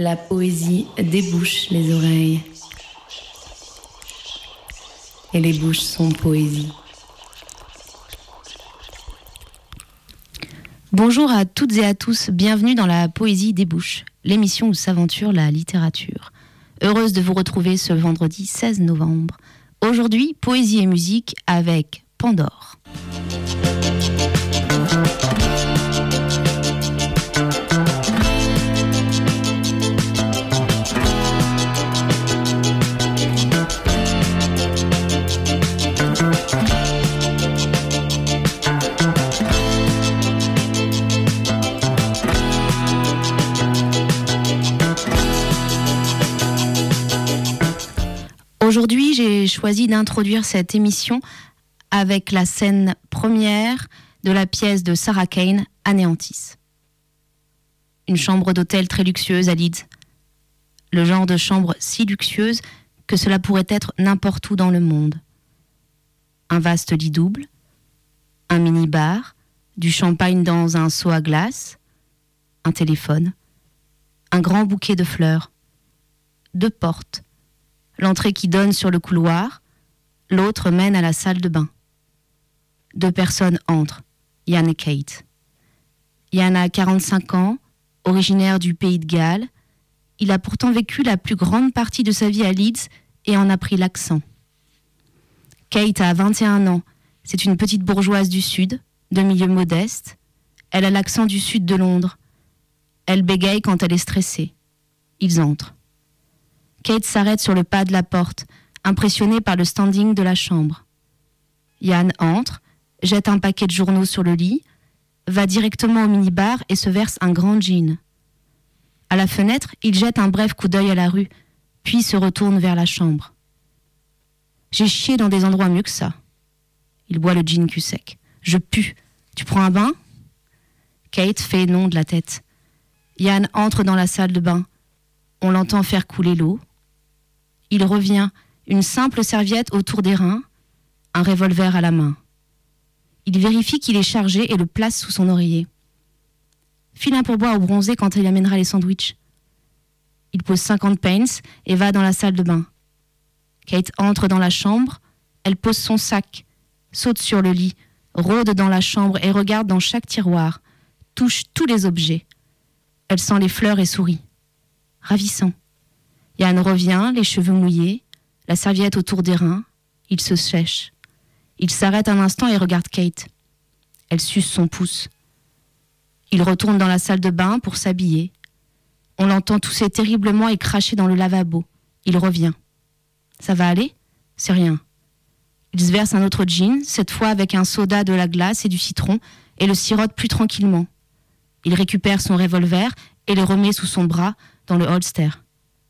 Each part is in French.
La poésie débouche les oreilles. Et les bouches sont poésie. Bonjour à toutes et à tous, bienvenue dans la Poésie des Bouches, l'émission où s'aventure la littérature. Heureuse de vous retrouver ce vendredi 16 novembre. Aujourd'hui, poésie et musique avec Pandore. Aujourd'hui, j'ai choisi d'introduire cette émission avec la scène première de la pièce de Sarah Kane, Anéantis. Une chambre d'hôtel très luxueuse à Leeds. Le genre de chambre si luxueuse que cela pourrait être n'importe où dans le monde. Un vaste lit double, un mini-bar, du champagne dans un seau à glace, un téléphone, un grand bouquet de fleurs, deux portes, l'entrée qui donne sur le couloir, l'autre mène à la salle de bain. Deux personnes entrent, Yann et Kate. Yann a 45 ans, originaire du pays de Galles. Il a pourtant vécu la plus grande partie de sa vie à Leeds et en a pris l'accent. Kate a 21 ans, c'est une petite bourgeoise du Sud, de milieu modeste. Elle a l'accent du Sud de Londres. Elle bégaye quand elle est stressée. Ils entrent. Kate s'arrête sur le pas de la porte, impressionnée par le standing de la chambre. Yann entre, jette un paquet de journaux sur le lit, va directement au minibar et se verse un grand gin. À la fenêtre, il jette un bref coup d'œil à la rue, puis se retourne vers la chambre. J'ai chié dans des endroits mieux que ça. Il boit le gin cul sec. Je pue. Tu prends un bain? Kate fait non de la tête. Yann entre dans la salle de bain. On l'entend faire couler l'eau. Il revient, une simple serviette autour des reins, un revolver à la main. Il vérifie qu'il est chargé et le place sous son oreiller. File un pourboire au bronzé quand il amènera les sandwichs. Il pose 50 pence et va dans la salle de bain. Kate entre dans la chambre, elle pose son sac, saute sur le lit, rôde dans la chambre et regarde dans chaque tiroir, touche tous les objets. Elle sent les fleurs et sourit. Ravissant. Yann revient, les cheveux mouillés, la serviette autour des reins. Il se sèche. Il s'arrête un instant et regarde Kate. Elle suce son pouce. Il retourne dans la salle de bain pour s'habiller. On l'entend tousser terriblement et cracher dans le lavabo. Il revient. Ça va aller? C'est rien. Il se verse un autre gin, cette fois avec un soda, de la glace et du citron, et le sirote plus tranquillement. Il récupère son revolver et le remet sous son bras dans le holster.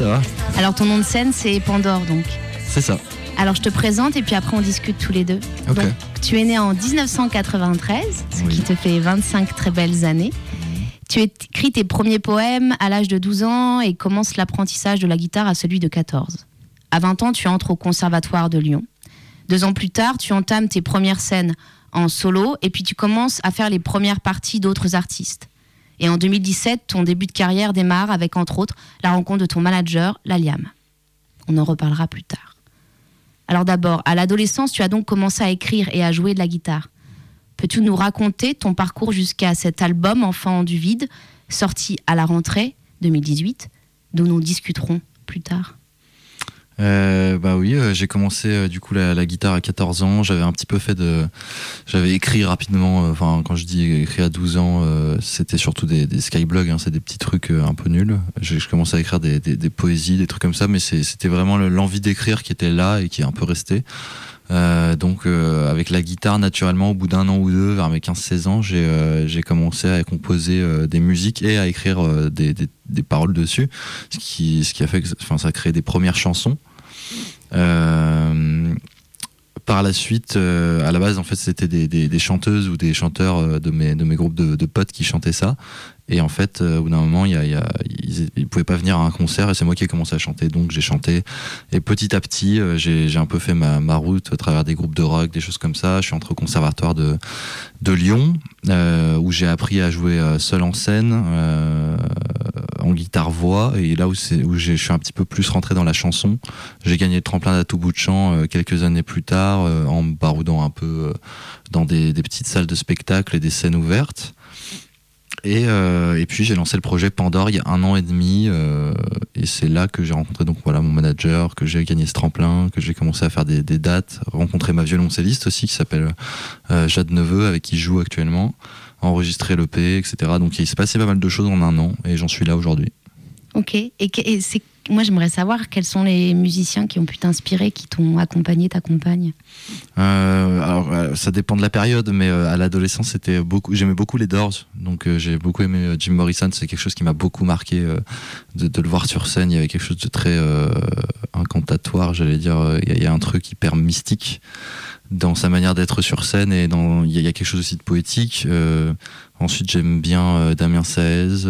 ça va. Alors ton nom de scène c'est Pandore donc. C'est ça. Alors je te présente et puis après on discute tous les deux. Ok. Donc tu es né en 1993, ce Oui. qui te fait 25 très belles années. Tu écris tes premiers poèmes à l'âge de 12 ans et commences l'apprentissage de la guitare à celui de 14. À 20 ans, tu entres au Conservatoire de Lyon. Deux ans plus tard, tu entames tes premières scènes en solo et puis tu commences à faire les premières parties d'autres artistes. Et en 2017, ton début de carrière démarre avec entre autres la rencontre de ton manager, Laliam. On en reparlera plus tard. Alors d'abord, à l'adolescence, tu as donc commencé à écrire et à jouer de la guitare. Peux-tu nous raconter ton parcours jusqu'à cet album Enfant du vide, sorti à la rentrée 2018, dont nous discuterons plus tard Euh, bah oui, euh, j'ai commencé euh, du coup la, guitare à 14 ans. J'avais un petit peu fait de, j'avais écrit rapidement. Enfin, quand je dis écrit à 12 ans, c'était surtout des, des skyblogs. Hein, c'est des petits trucs un peu nuls. J'ai je commençais à écrire des, poésies, des trucs comme ça, mais c'était vraiment le- l'envie d'écrire qui était là et qui est un peu restée. Donc avec la guitare naturellement au bout d'un an ou deux vers mes 15-16 ans j'ai commencé à composer des musiques et à écrire des, des, paroles dessus ce qui, ce qui a fait que ça a créé des premières chansons par la suite, euh, à la base, en fait, c'était des, chanteuses ou des chanteurs euh, de mes, groupes de potes qui chantaient ça. Et en fait, euh, au bout d'un moment, y a, y a- ils, ils pouvaient pas venir à un concert et c'est moi qui ai commencé à chanter. Donc j'ai chanté. Et petit à petit, euh, j'ai un peu fait ma, ma route à travers des groupes de rock, des choses comme ça. Je suis entré au conservatoire de, de Lyon, euh, où j'ai appris à jouer seul en scène, euh, en guitare-voix. Et là où, où je suis un petit peu plus rentré dans la chanson, j'ai gagné le tremplin d'à tout bout de champ quelques années plus tard, en me baroudant un peu dans des, des petites salles de spectacle et des scènes ouvertes. Et, euh, et puis j'ai lancé le projet Pandore il y a un an et demi, euh, et c'est là que j'ai rencontré donc voilà mon manager, que j'ai gagné ce tremplin, que j'ai commencé à faire des, dates, rencontré ma violoncelliste aussi qui s'appelle euh, Jade Neveu avec qui je joue actuellement, enregistré l'EP, etc. Donc il s'est passé pas mal de choses en un an et j'en suis là aujourd'hui. Ok. Et, c'est moi j'aimerais savoir quels sont les musiciens qui ont pu t'inspirer, qui t'ont accompagné, t'accompagnent. Euh, alors, euh, ça dépend de la période, mais euh, à l'adolescence. J'aimais beaucoup les Doors, donc euh, j'ai beaucoup aimé Jim Morrison. C'est quelque chose qui m'a beaucoup marqué de, le voir sur scène. Il y avait quelque chose de très incantatoire, j'allais dire. Il y, a- un truc hyper mystique dans sa manière d'être sur scène et il y, a- quelque chose aussi de poétique. Ensuite, j'aime bien Damien Saez.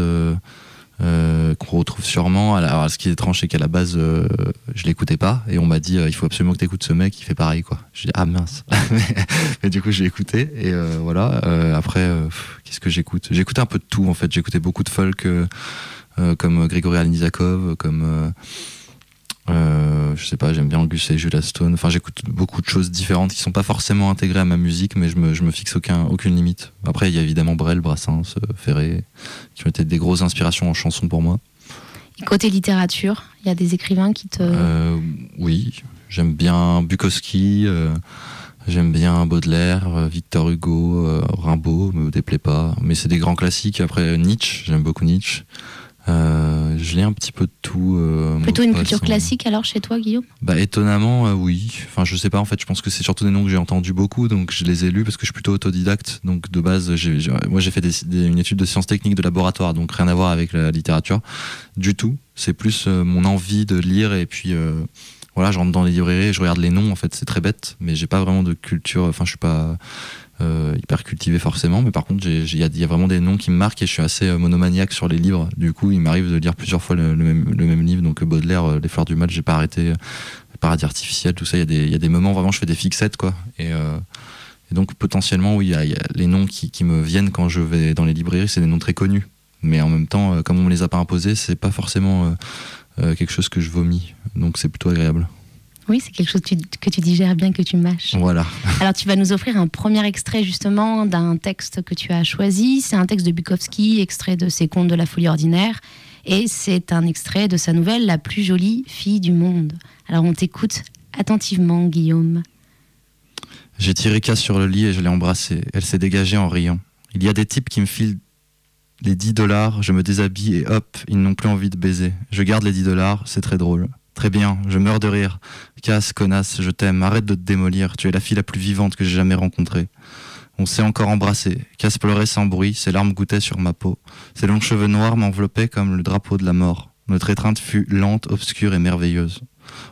Euh, qu'on retrouve sûrement. Alors, ce qui est étrange, c'est qu'à la base, euh, je l'écoutais pas, et on m'a dit, euh, il faut absolument que tu écoutes ce mec, il fait pareil, quoi. Je dis, ah mince. mais du coup, j'ai écouté, et euh, voilà. Après, qu'est-ce que j'écoute? J'écoutais un peu de tout, en fait. J'écoutais beaucoup de folk, comme Grégory Alnizakov, comme. Euh, je sais pas, j'aime bien Angus et Julia Stone. Enfin, j'écoute beaucoup de choses différentes qui sont pas forcément intégrées à ma musique, mais je me, je me fixe aucun, aucune limite. Après, il y a évidemment Brel, Brassens, euh, Ferré, qui ont été des grosses inspirations en chanson pour moi. Et côté littérature, il y a des écrivains qui te. Euh, oui, j'aime bien Bukowski, euh, j'aime bien Baudelaire, Victor Hugo, Rimbaud, me déplaît pas. Mais c'est des grands classiques. Après, Nietzsche, j'aime beaucoup Nietzsche. Euh, je lis un petit peu de tout. euh, Plutôt une culture classique alors chez toi, Guillaume? Bah étonnamment, euh, oui. Enfin, je sais pas. En fait, je pense que c'est surtout des noms que j'ai entendus beaucoup, donc je les ai lus parce que je suis plutôt autodidacte. Donc de base, moi j'ai fait des- des- une étude de sciences techniques de laboratoire, donc rien à voir avec la littérature du tout. C'est plus mon envie de lire et puis voilà, je rentre dans les librairies, je regarde les noms. En fait, c'est très bête, mais j'ai pas vraiment de culture. Enfin, je suis pas euh, hyper cultivé forcément, mais par contre, il y, a- vraiment des noms qui me marquent et je suis assez euh, monomaniaque sur les livres. Du coup, il m'arrive de lire plusieurs fois le, même, livre. Donc Baudelaire, euh, Les Fleurs du Mal, j'ai pas arrêté. euh, Paradis artificiel, tout ça. Il y, a des- moments vraiment, je fais des fixettes, quoi. Et, euh, donc potentiellement, oui, y, a- les noms qui, me viennent quand je vais dans les librairies, c'est des noms très connus. Mais en même temps, euh, comme on me les a pas imposés, c'est pas forcément euh, euh, quelque chose que je vomis. Donc c'est plutôt agréable. Oui, c'est quelque chose que tu digères bien, que tu mâches. Voilà. Alors tu vas nous offrir un premier extrait justement d'un texte que tu as choisi. C'est un texte de Bukowski, extrait de ses contes de la folie ordinaire. Et c'est un extrait de sa nouvelle La plus jolie fille du monde. Alors on t'écoute attentivement, Guillaume. J'ai tiré Cass sur le lit et je l'ai embrassée. Elle s'est dégagée en riant. Il y a des types qui me filent les 10 dollars, je me déshabille et hop, ils n'ont plus envie de baiser. Je garde les 10 dollars, c'est très drôle. Très bien, je meurs de rire. Casse, connasse, je t'aime, arrête de te démolir, tu es la fille la plus vivante que j'ai jamais rencontrée. On s'est encore embrassé. Casse pleurait sans bruit, ses larmes goûtaient sur ma peau. Ses longs cheveux noirs m'enveloppaient comme le drapeau de la mort. Notre étreinte fut lente, obscure et merveilleuse.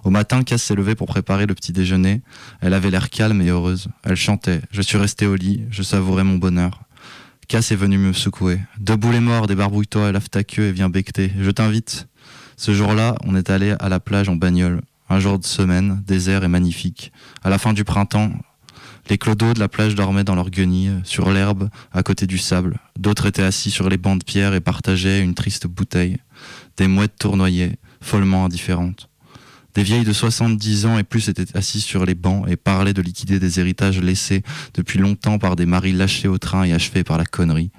Au matin, Cass s'est levée pour préparer le petit déjeuner. Elle avait l'air calme et heureuse. Elle chantait. Je suis resté au lit, je savourais mon bonheur. Cass est venu me secouer. Debout les morts, débarbouille-toi, lave ta queue et viens becter. Je t'invite. Ce jour-là, on est allé à la plage en bagnole. Un jour de semaine, désert et magnifique. À la fin du printemps, les clodos de la plage dormaient dans leurs guenilles, sur l'herbe, à côté du sable. D'autres étaient assis sur les bancs de pierre et partageaient une triste bouteille. Des mouettes tournoyaient, follement indifférentes. Des vieilles de 70 ans et plus étaient assises sur les bancs et parlaient de liquider des héritages laissés depuis longtemps par des maris lâchés au train et achevés par la connerie.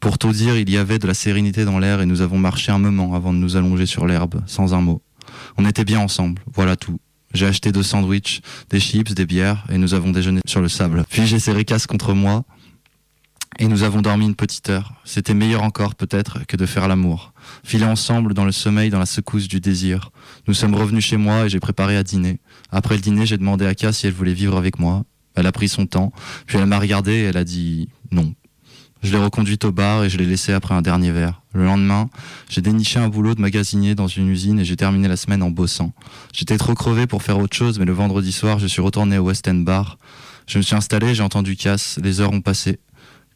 Pour tout dire, il y avait de la sérénité dans l'air et nous avons marché un moment avant de nous allonger sur l'herbe, sans un mot. On était bien ensemble, voilà tout. J'ai acheté deux sandwichs, des chips, des bières et nous avons déjeuné sur le sable. Puis j'ai serré casse contre moi et nous avons dormi une petite heure. C'était meilleur encore peut-être que de faire l'amour. Filer ensemble dans le sommeil, dans la secousse du désir. Nous sommes revenus chez moi et j'ai préparé à dîner. Après le dîner, j'ai demandé à Cass si elle voulait vivre avec moi. Elle a pris son temps, puis elle m'a regardé et elle a dit non. Je l'ai reconduite au bar et je l'ai laissée après un dernier verre. Le lendemain, j'ai déniché un boulot de magasinier dans une usine et j'ai terminé la semaine en bossant. J'étais trop crevé pour faire autre chose, mais le vendredi soir, je suis retourné au West End Bar. Je me suis installé, j'ai entendu casse, les heures ont passé.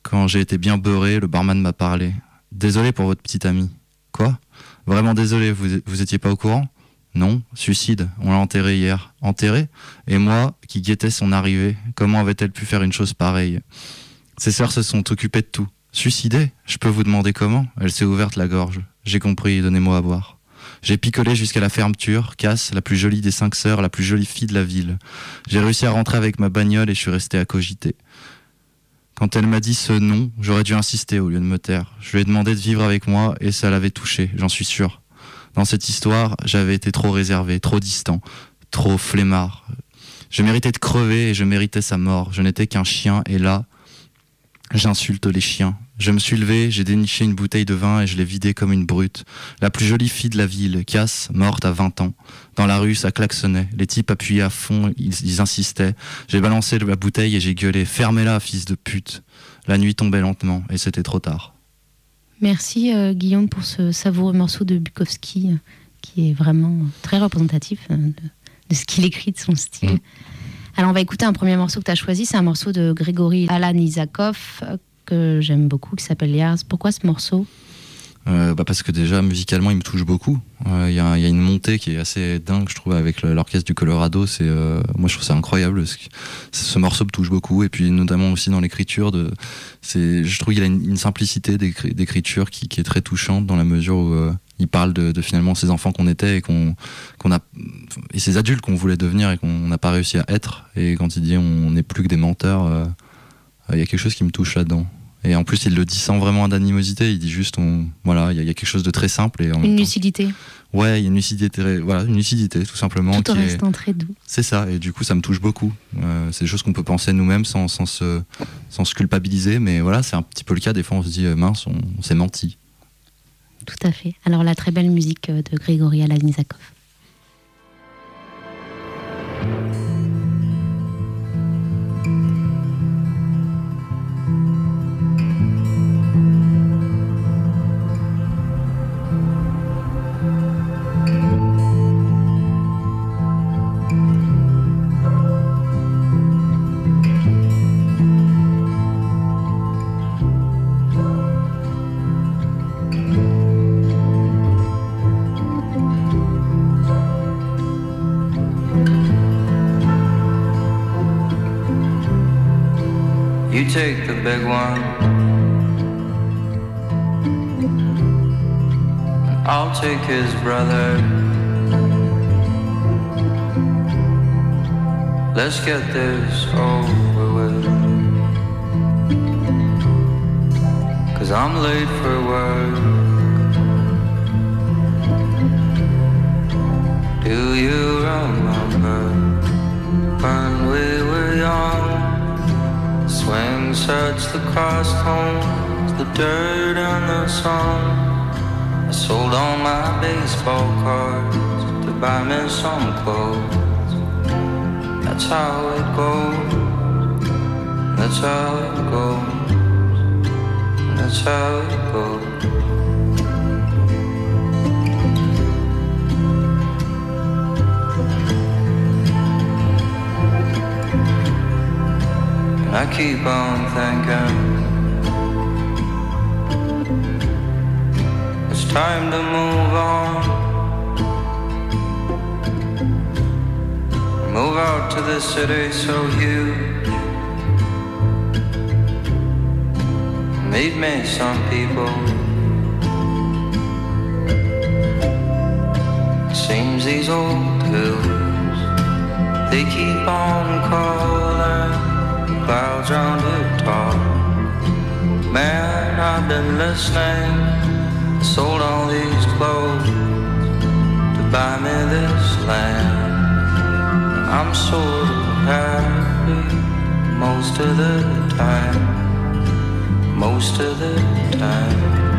Quand j'ai été bien beurré, le barman m'a parlé. Désolé pour votre petite amie. Quoi? Vraiment désolé, vous, vous étiez pas au courant? Non, suicide, on l'a enterré hier. Enterré? Et moi, qui guettais son arrivée, comment avait-elle pu faire une chose pareille? Ses sœurs se sont occupées de tout. Suicidée Je peux vous demander comment? Elle s'est ouverte la gorge. J'ai compris, donnez-moi à boire. J'ai picolé jusqu'à la fermeture, Casse, la plus jolie des cinq sœurs, la plus jolie fille de la ville. J'ai réussi à rentrer avec ma bagnole et je suis resté à cogiter. Quand elle m'a dit ce nom, j'aurais dû insister au lieu de me taire. Je lui ai demandé de vivre avec moi et ça l'avait touché, j'en suis sûr. Dans cette histoire, j'avais été trop réservé, trop distant, trop flemmard. Je méritais de crever et je méritais sa mort. Je n'étais qu'un chien et là, J'insulte les chiens. Je me suis levé, j'ai déniché une bouteille de vin et je l'ai vidée comme une brute. La plus jolie fille de la ville, Cass, morte à 20 ans. Dans la rue, ça klaxonnait. Les types appuyaient à fond, ils, insistaient. J'ai balancé la bouteille et j'ai gueulé Fermez-la, fils de pute. La nuit tombait lentement et c'était trop tard. Merci euh, Guillaume pour ce savoureux morceau de Bukowski euh, qui est vraiment très représentatif euh, de, ce qu'il écrit, de son style. Mm. Alors, on va écouter un premier morceau que tu as choisi. C'est un morceau de Grégory Alan Isakov que j'aime beaucoup, qui s'appelle Yars. Pourquoi ce morceau? Euh, bah parce que déjà musicalement il me touche beaucoup. Euh, il y, a une montée qui est assez dingue je trouve avec l'orchestre du Colorado. C'est euh, moi je trouve ça incroyable. Ce morceau me touche beaucoup et puis notamment aussi dans l'écriture. Je trouve qu'il a une, simplicité d'écriture qui, est très touchante dans la mesure où il parle de, finalement ces enfants qu'on était et qu'on a et ces adultes qu'on voulait devenir et qu'on n'a pas réussi à être. Et quand il dit on n'est plus que des menteurs, euh, il y a quelque chose qui me touche là-dedans. Et en plus, il le dit sans vraiment d'animosité. Il dit juste, on, voilà, il y, a quelque chose de très simple et une lucidité. Ouais, il y a une lucidité, voilà, une lucidité tout simplement. Tout en restant très doux. C'est ça, et du coup, ça me touche beaucoup. Euh, c'est des choses qu'on peut penser nous-mêmes sans, sans, se, sans se culpabiliser, mais voilà, c'est un petit peu le cas. Des fois, on se dit, euh, mince, on s'est menti. Tout à fait. Alors la très belle musique euh, de Grégory Alanizakov. Take the big one. I'll take his brother. Let's get this over with. Cause I'm late for work. Do you remember when we were young? Swing sets, the crossed the dirt and the sun. I sold all my baseball cards to buy me some clothes. That's how it goes. That's how it goes. That's how it goes. I keep on thinking it's time to move on. Move out to the city so huge. Meet me some people. Seems these old hills, they keep on calling. Clouds round the top. Man, I've been listening. Sold all these clothes to buy me this land. I'm sort of happy most of the time. Most of the time.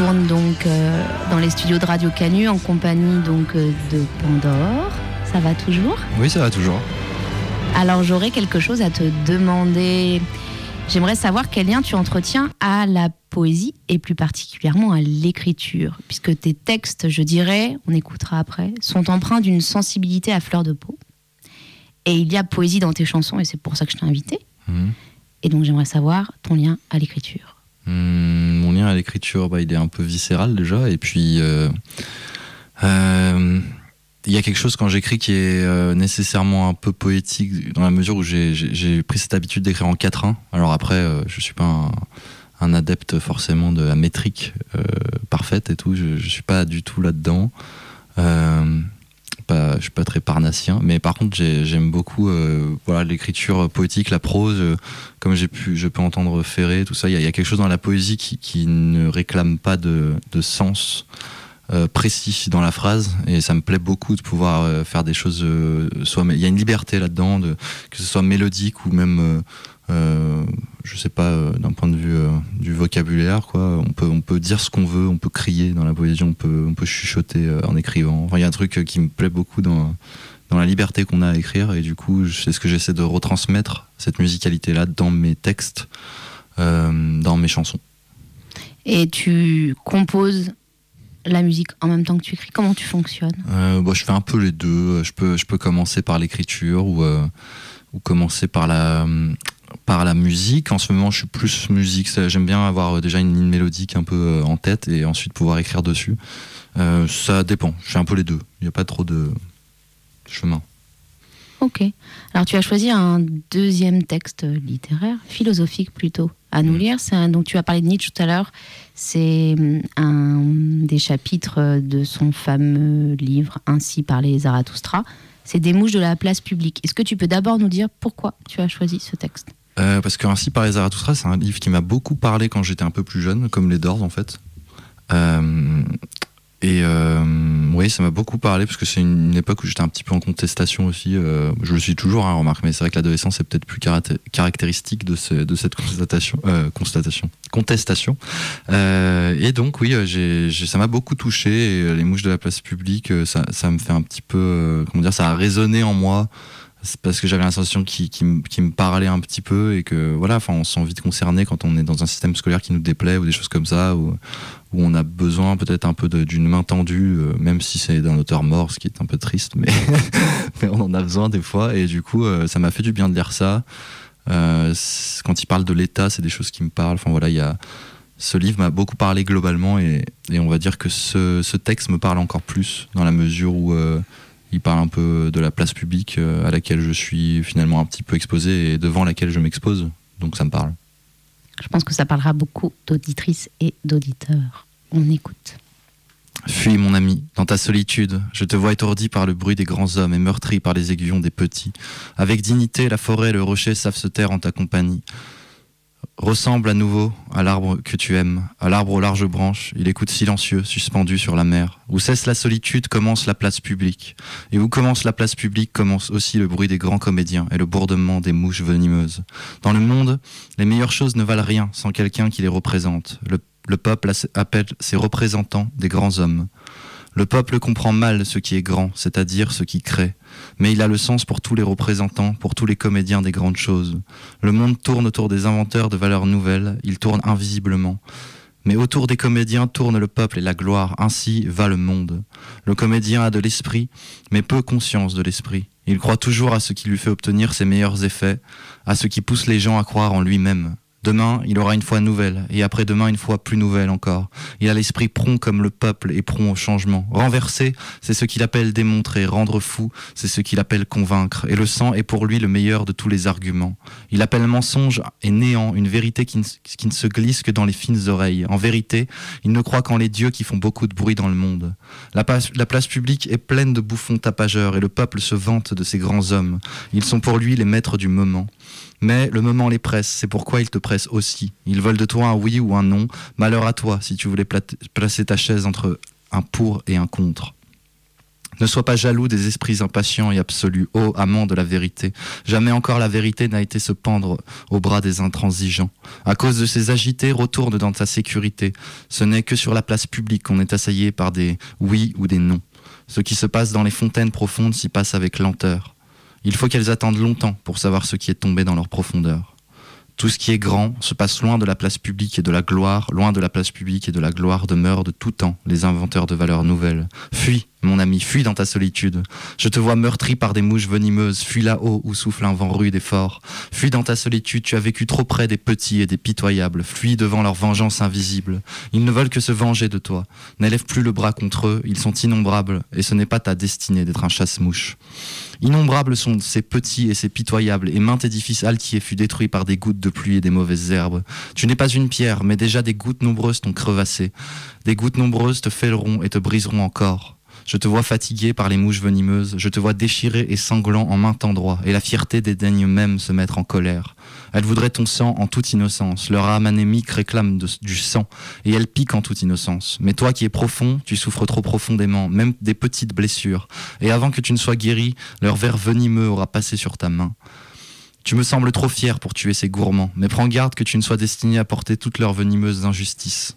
Retourne donc euh, dans les studios de Radio Canu en compagnie donc euh, de Pandore. Ça va toujours? Oui, ça va toujours. Alors j'aurais quelque chose à te demander. J'aimerais savoir quel lien tu entretiens à la poésie et plus particulièrement à l'écriture, puisque tes textes, je dirais, on écoutera après, sont empreints d'une sensibilité à fleur de peau. Et il y a poésie dans tes chansons et c'est pour ça que je t'ai invité. Mhm. Et donc j'aimerais savoir ton lien à l'écriture. Hum, mon lien à l'écriture, bah, il est un peu viscéral déjà. Et puis, euh, euh, il y a quelque chose quand j'écris qui est euh, nécessairement un peu poétique, dans la mesure où j'ai- pris cette habitude d'écrire en quatrain. Alors après, je suis pas un, adepte forcément de la métrique parfaite et tout. Je, je suis pas du tout là-dedans. Pas, je suis pas très parnassien, mais par contre j'ai- j'aime beaucoup euh, voilà l'écriture poétique, la prose, euh, comme j'ai pu, je peux entendre Ferré, tout ça. Il y, a- quelque chose dans la poésie qui, ne réclame pas de, sens euh, précis dans la phrase, et ça me plaît beaucoup de pouvoir faire des choses. soit, il y a une liberté là-dedans, de- que ce soit mélodique ou même euh, je sais pas, euh, d'un point de vue euh, du vocabulaire, quoi. On peut, on peut dire ce qu'on veut, on peut crier dans la poésie, on peut, on peut chuchoter en écrivant. Enfin, il y a un truc qui me plaît beaucoup dans, dans la liberté qu'on a à écrire, et du coup, c'est ce que j'essaie de retransmettre, cette musicalité-là, dans mes textes, dans mes chansons. Et tu composes la musique en même temps que tu écris. Comment tu fonctionnes? Bon, je fais un peu les deux. Je peux, je peux commencer par l'écriture ou, ou commencer par la, par la musique. En ce moment, je suis plus musique. J'aime bien avoir euh, déjà une ligne mélodique un peu euh, en tête et ensuite pouvoir écrire dessus. Euh, ça dépend. Je fais un peu les deux. Il n'y a pas trop de chemin. Ok. Alors tu as choisi un deuxième texte littéraire, philosophique plutôt, à nous Mm. lire. C'est un dont tu as parlé de Nietzsche tout à l'heure. C'est hum, un des chapitres de son fameux livre Ainsi parlait Zarathustra. C'est des mouches de la place publique. Est-ce que tu peux d'abord nous dire pourquoi tu as choisi ce texte? Euh, parce que Ainsi par les Zarathustra, c'est un livre qui m'a beaucoup parlé quand j'étais un peu plus jeune, comme les Doors en fait. Euh, et euh, oui, ça m'a beaucoup parlé parce que c'est une, époque où j'étais un petit peu en contestation aussi. je le suis toujours, hein, remarque, mais c'est vrai que l'adolescence est peut-être plus caracté- caractéristique de, ce- de cette constatation, constatation, contestation. Et donc oui, ça m'a beaucoup touché. Les mouches de la place publique, ça, ça me fait un petit peu, comment dire, ça a résonné en moi. Parce que j'avais la sensation me- parlait un petit peu et que voilà, enfin, on se sent vite concerné quand on est dans un système scolaire qui nous déplaît ou des choses comme ça, où, on a besoin peut-être un peu d'une main tendue, euh, même si c'est d'un auteur mort, ce qui est un peu triste, mais, on en a besoin des fois. Et du coup, euh, ça m'a fait du bien de lire ça. Euh, quand il parle de l'État, c'est des choses qui me parlent. Enfin voilà, il y a ce livre m'a beaucoup parlé globalement et, on va dire que ce, texte me parle encore plus dans la mesure où il parle un peu de la place publique euh, à laquelle je suis finalement un petit peu exposé et devant laquelle je m'expose. Donc ça me parle. Je pense que ça parlera beaucoup d'auditrices et d'auditeurs. On écoute. Fuis mon ami, dans ta solitude, je te vois étourdi par le bruit des grands hommes et meurtri par les aiguillons des petits. Avec dignité, la forêt et le rocher savent se taire en ta compagnie. Ressemble à nouveau à l'arbre que tu aimes, à l'arbre aux larges branches, il écoute silencieux, suspendu sur la mer. Où cesse la solitude, commence la place publique. Et où commence la place publique, commence aussi le bruit des grands comédiens et le bourdonnement des mouches venimeuses. Dans le monde, les meilleures choses ne valent rien sans quelqu'un qui les représente. Le, le peuple appelle ses représentants des grands hommes. Le peuple comprend mal ce qui est grand, c'est-à-dire ce qui crée. Mais il a le sens pour tous les représentants, pour tous les comédiens des grandes choses. Le monde tourne autour des inventeurs de valeurs nouvelles, il tourne invisiblement. Mais autour des comédiens tourne le peuple et la gloire, ainsi va le monde. Le comédien a de l'esprit, mais peu conscience de l'esprit. Il croit toujours à ce qui lui fait obtenir ses meilleurs effets, à ce qui pousse les gens à croire en lui-même. Demain, il aura une foi nouvelle, et après-demain, une foi plus nouvelle encore. Il a l'esprit prompt comme le peuple et prompt au changement. Renverser, c'est ce qu'il appelle démontrer. Rendre fou, c'est ce qu'il appelle convaincre. Et le sang est pour lui le meilleur de tous les arguments. Il appelle mensonge et néant une vérité qui ne, se glisse que dans les fines oreilles. En vérité, il ne croit qu'en les dieux qui font beaucoup de bruit dans le monde. La place, la place publique est pleine de bouffons tapageurs, et le peuple se vante de ces grands hommes. Ils sont pour lui les maîtres du moment. Mais le moment les presse, c'est pourquoi ils te pressent aussi. Ils veulent de toi un oui ou un non. Malheur à toi si tu voulais pla- placer ta chaise entre un pour et un contre. Ne sois pas jaloux des esprits impatients et absolus, ô amant de la vérité. Jamais encore la vérité n'a été se pendre au bras des intransigeants. À cause de ces agités, retourne dans ta sécurité. Ce n'est que sur la place publique qu'on est assaillé par des oui ou des non. Ce qui se passe dans les fontaines profondes s'y passe avec lenteur. Il faut qu'elles attendent longtemps pour savoir ce qui est tombé dans leur profondeur. Tout ce qui est grand se passe loin de la place publique et de la gloire, loin de la place publique et de la gloire demeurent de tout temps les inventeurs de valeurs nouvelles. Fuis, mon ami, fuis dans ta solitude. Je te vois meurtri par des mouches venimeuses, fuis là-haut où souffle un vent rude et fort. Fuis dans ta solitude, tu as vécu trop près des petits et des pitoyables, fuis devant leur vengeance invisible. Ils ne veulent que se venger de toi. N'élève plus le bras contre eux, ils sont innombrables, et ce n'est pas ta destinée d'être un chasse-mouche. Innombrables sont ces petits et ces pitoyables, et maint édifice altier fut détruit par des gouttes de pluie et des mauvaises herbes. Tu n'es pas une pierre, mais déjà des gouttes nombreuses t'ont crevassé. Des gouttes nombreuses te fêleront et te briseront encore. Je te vois fatigué par les mouches venimeuses, je te vois déchiré et sanglant en maint endroit, et la fierté dédaigne même se mettre en colère. Elle voudrait ton sang en toute innocence, leur âme anémique réclame du sang, et elle pique en toute innocence. Mais toi qui es profond, tu souffres trop profondément, même des petites blessures, et avant que tu ne sois guéri, leur verre venimeux aura passé sur ta main. Tu me sembles trop fier pour tuer ces gourmands, mais prends garde que tu ne sois destiné à porter toutes leurs venimeuses injustices.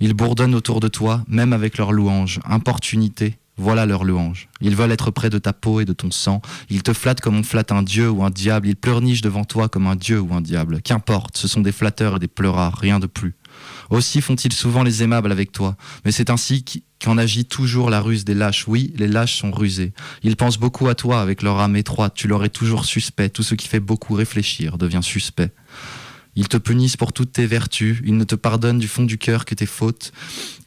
Ils bourdonnent autour de toi, même avec leurs louanges, importunité, voilà leur louange. Ils veulent être près de ta peau et de ton sang. Ils te flattent comme on flatte un dieu ou un diable. Ils pleurnichent devant toi comme un dieu ou un diable. Qu'importe, ce sont des flatteurs et des pleurards, rien de plus. Aussi font-ils souvent les aimables avec toi, mais c'est ainsi qu'en agit toujours la ruse des lâches. Oui, les lâches sont rusés. Ils pensent beaucoup à toi avec leur âme étroite, tu leur es toujours suspect. Tout ce qui fait beaucoup réfléchir devient suspect. Ils te punissent pour toutes tes vertus, ils ne te pardonnent du fond du cœur que tes fautes.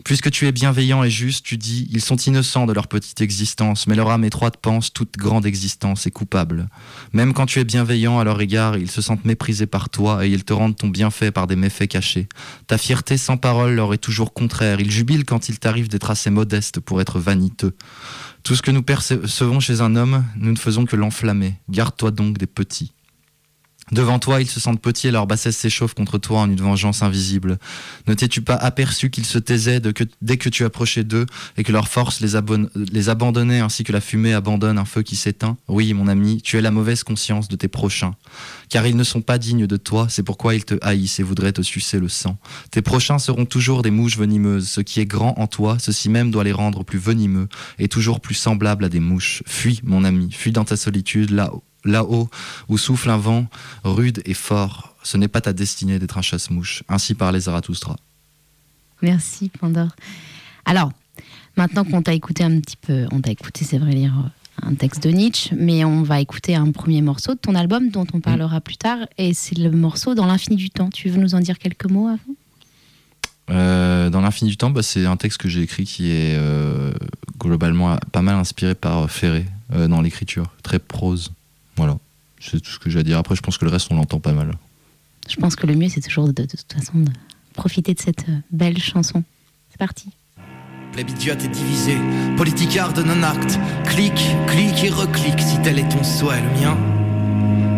Puisque tu es bienveillant et juste, tu dis, ils sont innocents de leur petite existence, mais leur âme étroite pense toute grande existence est coupable. Même quand tu es bienveillant à leur égard, ils se sentent méprisés par toi et ils te rendent ton bienfait par des méfaits cachés. Ta fierté sans parole leur est toujours contraire, ils jubilent quand il t'arrive d'être assez modeste pour être vaniteux. Tout ce que nous percevons chez un homme, nous ne faisons que l'enflammer. Garde-toi donc des petits. Devant toi, ils se sentent petits et leur bassesse s'échauffe contre toi en une vengeance invisible. Ne t'es-tu pas aperçu qu'ils se taisaient dès que tu approchais d'eux et que leur force les, abandonnait ainsi que la fumée abandonne un feu qui s'éteint? Oui, mon ami, tu es la mauvaise conscience de tes prochains. Car ils ne sont pas dignes de toi, c'est pourquoi ils te haïssent et voudraient te sucer le sang. Tes prochains seront toujours des mouches venimeuses. Ce qui est grand en toi, ceci même doit les rendre plus venimeux et toujours plus semblables à des mouches. Fuis, mon ami, fuis dans ta solitude, là-haut là-haut où souffle un vent rude et fort. Ce n'est pas ta destinée d'être un chasse-mouche. Ainsi parlait Zarathustra. Merci Pandore. Alors, maintenant qu'on t'a écouté un petit peu, on t'a écouté, c'est vrai, lire un texte de Nietzsche, mais on va écouter un premier morceau de ton album dont on parlera plus tard, et c'est le morceau Dans l'infini du temps. Tu veux nous en dire quelques mots avant? Euh, dans l'infini du temps, bah, c'est un texte que j'ai écrit qui est euh, globalement pas mal inspiré par Ferré euh, dans l'écriture, très prose. Voilà, c'est tout ce que j'ai à dire. Après, je pense que le reste, on l'entend pas mal. Je pense que le mieux, c'est toujours de, toute façon de profiter de cette euh, belle chanson. C'est parti. Plébidiote est divisé, politicard de non-acte. Clique, clique et reclique si tel est ton souhait, le mien.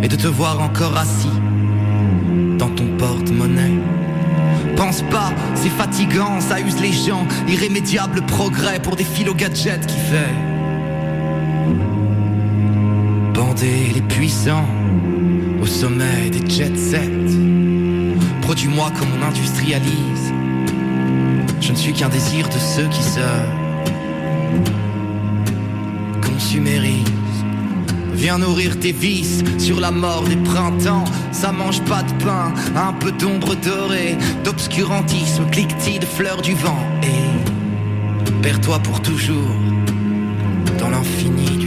Et de te voir encore assis dans ton porte-monnaie. Pense pas, c'est fatigant, ça use les gens. Irrémédiable progrès pour des philo-gadgets qui fait les puissants au sommet des jet set. Produis-moi comme on industrialise. Je ne suis qu'un désir de ceux qui se consumérisent. Viens nourrir tes vices sur la mort des printemps. Ça mange pas de pain, un peu d'ombre dorée, d'obscurantisme, cliquetis de fleurs du vent. Et perds-toi pour toujours dans l'infini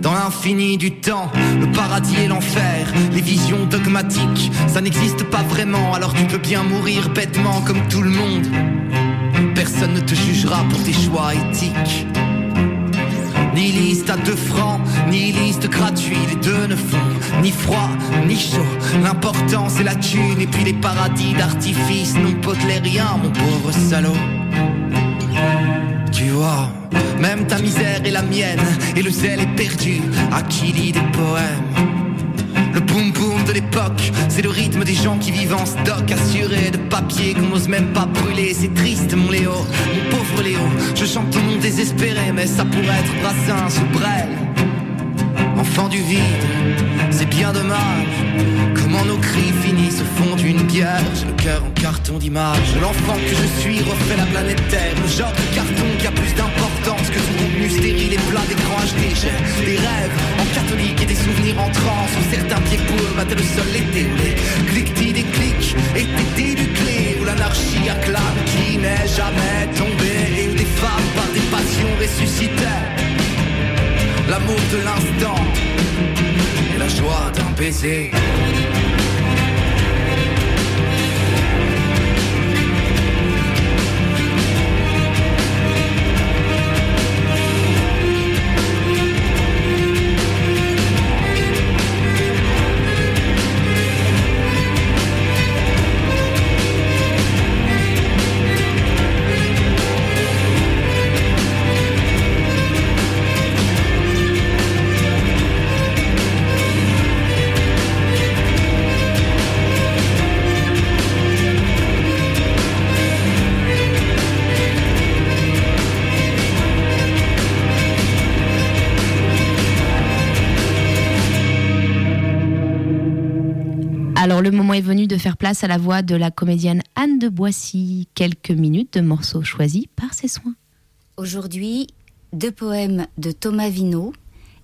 dans l'infini du temps, le paradis et l'enfer, les visions dogmatiques, ça n'existe pas vraiment, alors tu peux bien mourir bêtement comme tout le monde. Personne ne te jugera pour tes choix éthiques. Ni liste à deux francs, ni liste gratuit, les deux ne font ni froid ni chaud. L'important c'est la thune et puis les paradis d'artifice, non rien, mon pauvre salaud. Tu vois, même ta misère est la mienne, et le zèle est perdu. À qui lit des poèmes le boom boom de l'époque, c'est le rythme des gens qui vivent en stock, assuré de papier qu'on n'ose même pas brûler. C'est triste, mon Léo, mon pauvre Léo. Je chante ton nom désespéré, mais ça pourrait être Brassens ou Brel. Enfant du vide, c'est bien dommage. Nos cris finissent au fond d'une bière. J'ai le cœur en carton d'image. L'enfant que je suis refait la planète Terre. Le genre de carton qui a plus d'importance que son contenu stérile et plat d'écran HD. Des rêves en catholique et des souvenirs en transe. Où certains pieds pour battent le sol l'été. Où les clics des clics étaient du clé. Où l'anarchie acclame qui n'est jamais tombé. Et où des femmes par des passions ressuscitaient l'amour de l'instant la joie d'un baiser. Est venu de faire place à la voix de la comédienne Anne de Boissy. Quelques minutes de morceaux choisis par ses soins. Aujourd'hui, deux poèmes de Thomas Vino,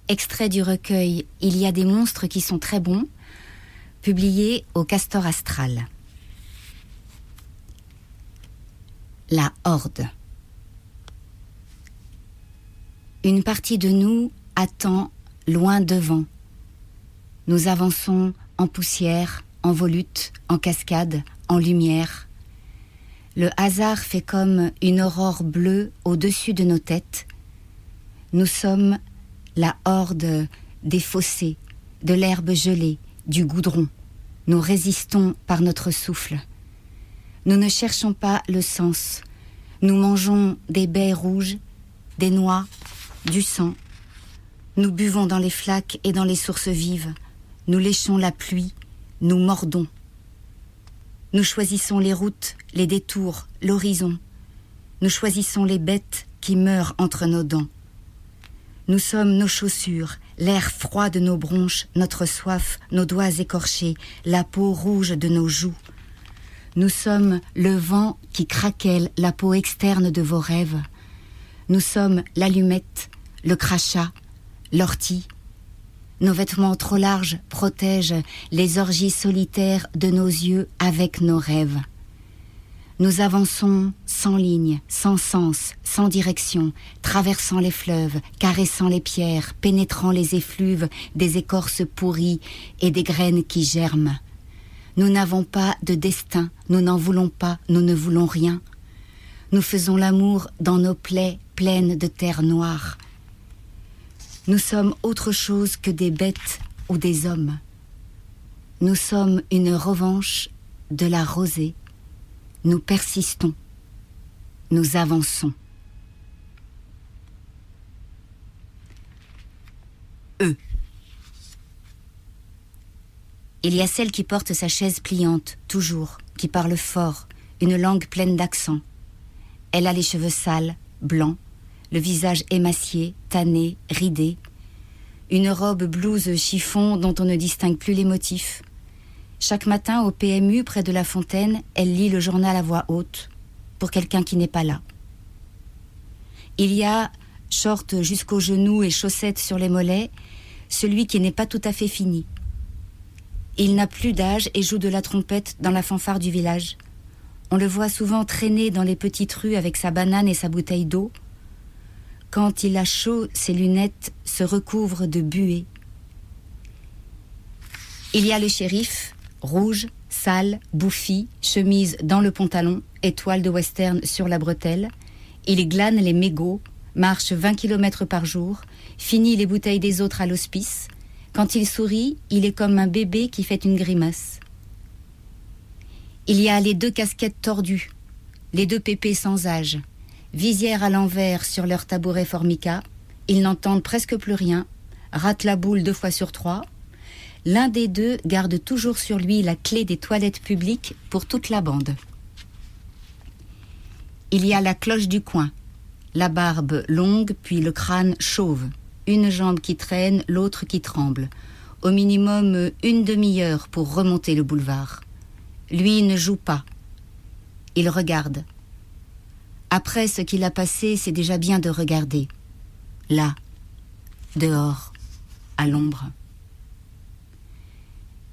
extrait du recueil Il y a des monstres qui sont très bons, publié au Castor Astral. la horde. Une partie de nous attend loin devant. Nous avançons en poussière, en volute, en cascade, en lumière. Le hasard fait comme une aurore bleue au-dessus de nos têtes. Nous sommes la horde des fossés, de l'herbe gelée, du goudron. Nous résistons par notre souffle. Nous ne cherchons pas le sens. Nous mangeons des baies rouges, des noix, du sang. Nous buvons dans les flaques et dans les sources vives. Nous léchons la pluie, nous mordons. Nous choisissons les routes, les détours, l'horizon. Nous choisissons les bêtes qui meurent entre nos dents. Nous sommes nos chaussures, l'air froid de nos bronches, notre soif, nos doigts écorchés, la peau rouge de nos joues. Nous sommes le vent qui craquelle la peau externe de vos rêves. Nous sommes l'allumette, le crachat, l'ortie. Nos vêtements trop larges protègent les orgies solitaires de nos yeux avec nos rêves. Nous avançons sans ligne, sans sens, sans direction, traversant les fleuves, caressant les pierres, pénétrant les effluves des écorces pourries et des graines qui germent. Nous n'avons pas de destin, nous n'en voulons pas, nous ne voulons rien. Nous faisons l'amour dans nos plaies pleines de terre noire. Nous sommes autre chose que des bêtes ou des hommes. Nous sommes une revanche de la rosée nous persistons, nous avançons. Eux. Il y a celle qui porte sa chaise pliante, toujours, qui parle fort, une langue pleine d'accent. Elle a les cheveux sales, blancs, le visage émacié, tanné, ridé, une robe blouse chiffon dont on ne distingue plus les motifs, chaque matin au PMU près de la fontaine, elle lit le journal à voix haute pour quelqu'un qui n'est pas là. Il y a, short jusqu'aux genoux et chaussettes sur les mollets, celui qui n'est pas tout à fait fini. Il n'a plus d'âge et joue de la trompette dans la fanfare du village. On le voit souvent traîner dans les petites rues avec sa banane et sa bouteille d'eau. Quand il a chaud, ses lunettes se recouvrent de buée. Il y a le shérif, rouge, sale, bouffi, chemise dans le pantalon, étoile de western sur la bretelle. Il glane les mégots, marche 20 km par jour, finit les bouteilles des autres à l'hospice. Quand il sourit, il est comme un bébé qui fait une grimace. Il y a les deux casquettes tordues, les deux pépés sans âge, visière à l'envers sur leur tabouret formica. Ils n'entendent presque plus rien, ratent la boule deux fois sur trois, L'un des deux garde toujours sur lui la clé des toilettes publiques pour toute la bande. Il y a la cloche du coin, la barbe longue puis le crâne chauve, une jambe qui traîne, l'autre qui tremble. Au minimum une demi-heure pour remonter le boulevard. Lui ne joue pas. Il regarde. Après ce qu'il a passé, c'est déjà bien de regarder. Là, dehors, à l'ombre.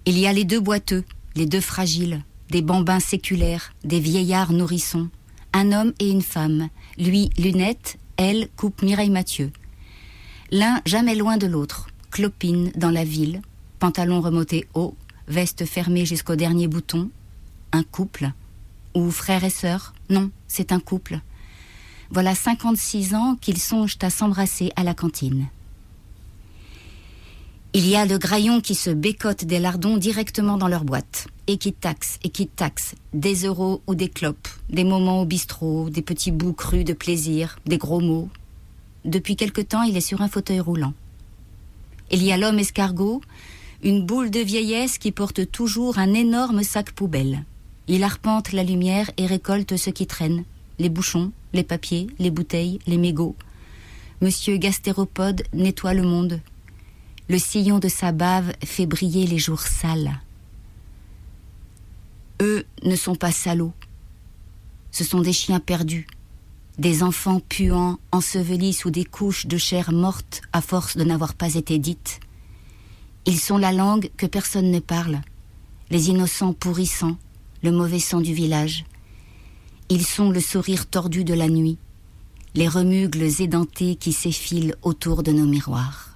Il y a les deux boiteux, les deux fragiles, des bambins séculaires, des vieillards nourrissons, un homme et une femme, lui lunette, elle coupe Mireille Mathieu. L'un jamais loin de l'autre, clopine dans la ville, pantalon remonté haut, veste fermée jusqu'au dernier bouton, un couple, ou frère et sœur, non, c'est un couple. Voilà 56 ans qu'ils songent à s'embrasser à la cantine. Il y a le graillon qui se bécote des lardons directement dans leur boîte et qui taxe et qui taxe des euros ou des clopes, des moments au bistrot, des petits bouts crus de plaisir, des gros mots. Depuis quelque temps, il est sur un fauteuil roulant. Il y a l'homme escargot, une boule de vieillesse qui porte toujours un énorme sac poubelle. Il arpente la lumière et récolte ce qui traîne les bouchons, les papiers, les bouteilles, les mégots. Monsieur Gastéropode nettoie le monde, le sillon de sa bave fait briller les jours sales. Eux ne sont pas salauds. Ce sont des chiens perdus, des enfants puants ensevelis sous des couches de chair morte à force de n'avoir pas été dites. Ils sont la langue que personne ne parle, les innocents pourrissants, le mauvais sang du village. Ils sont le sourire tordu de la nuit, les remugles édentés qui s'effilent autour de nos miroirs.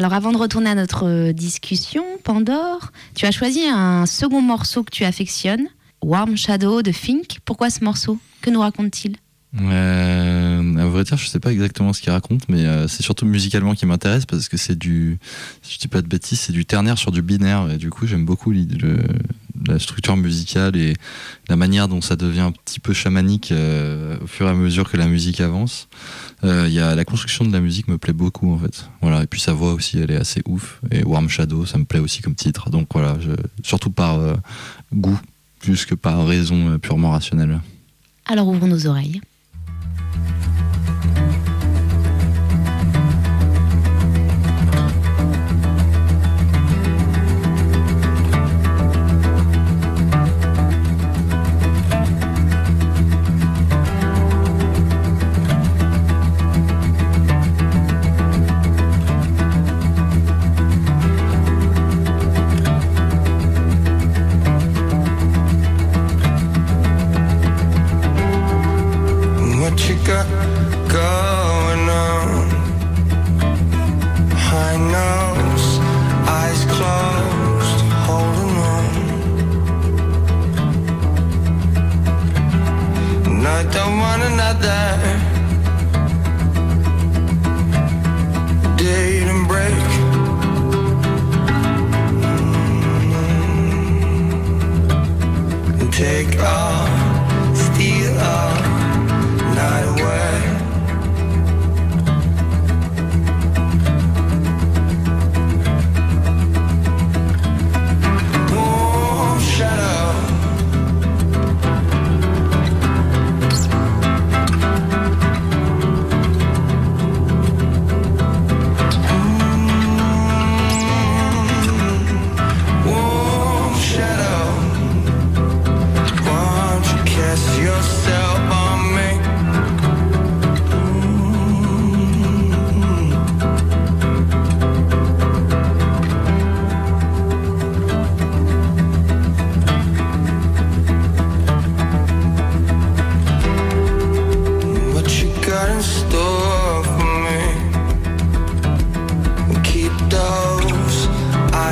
Alors avant de retourner à notre euh, discussion, Pandore, tu as choisi un second morceau que tu affectionnes, Warm Shadow de Fink. Pourquoi ce morceau? Que nous raconte-t-il? Euh, vrai dire, je sais pas exactement ce qu'il raconte, mais euh, c'est surtout musicalement qui m'intéresse parce que c'est du, si je dis pas de bêtises, c'est du ternaire sur du binaire et du coup j'aime beaucoup la structure musicale et la manière dont ça devient un petit peu chamanique euh, au fur et à mesure que la musique avance. Euh, y a la construction de la musique me plaît beaucoup en fait. Voilà et puis sa voix aussi, elle est assez ouf et Warm Shadow, ça me plaît aussi comme titre. Donc voilà, surtout par euh, goût plus que par raison purement rationnelle. Alors ouvrons nos oreilles.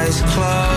Eyes closed